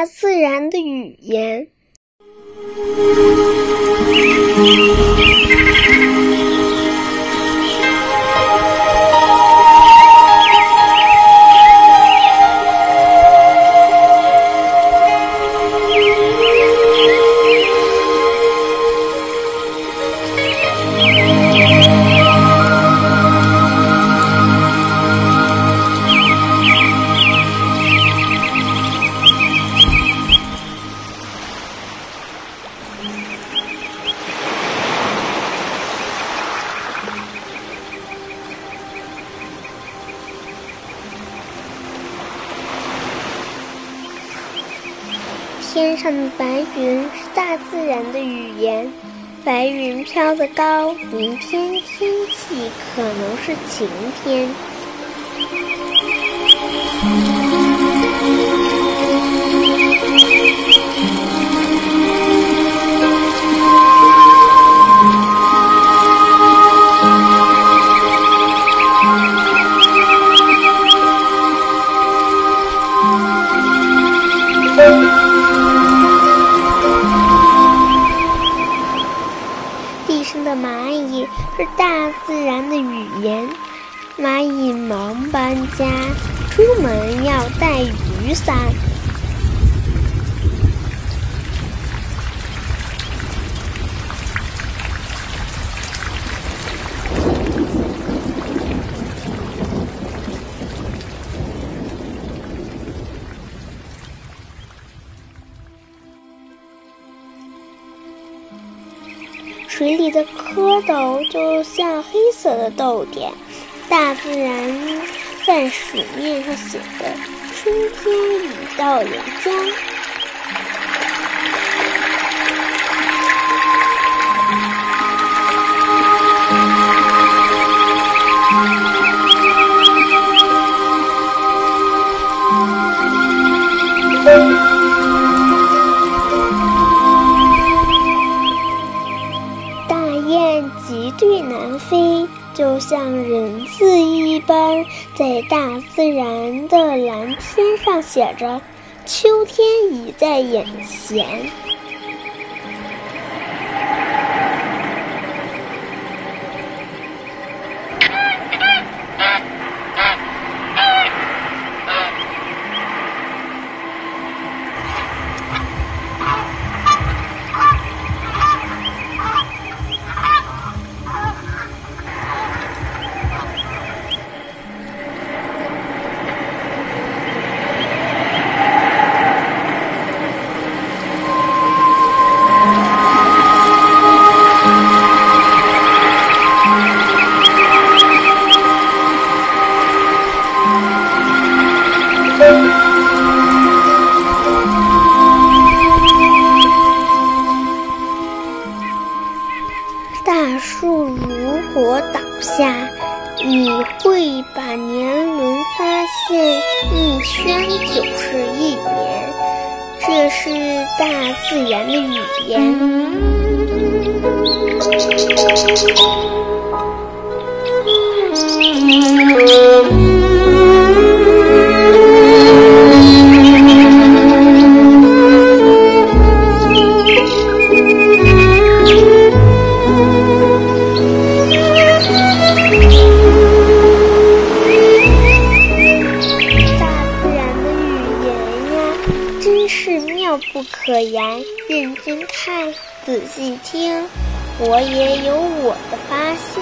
大自然的语言。天上的白云是大自然的语言，白云飘得高，明天天气可能是晴天。是大自然的语言，蚂蚁忙搬家，出门要带雨伞。水里的蝌蚪就像黑色的豆点，大自然在水面上写着“春天已到人间”。就像人字一般，在大自然的蓝天上写着“秋天已在眼前”。树如果倒下，你会把年轮发现一圈就是一年，这是大自然的语言。真是妙不可言，认真看，仔细听，我也有我的发现。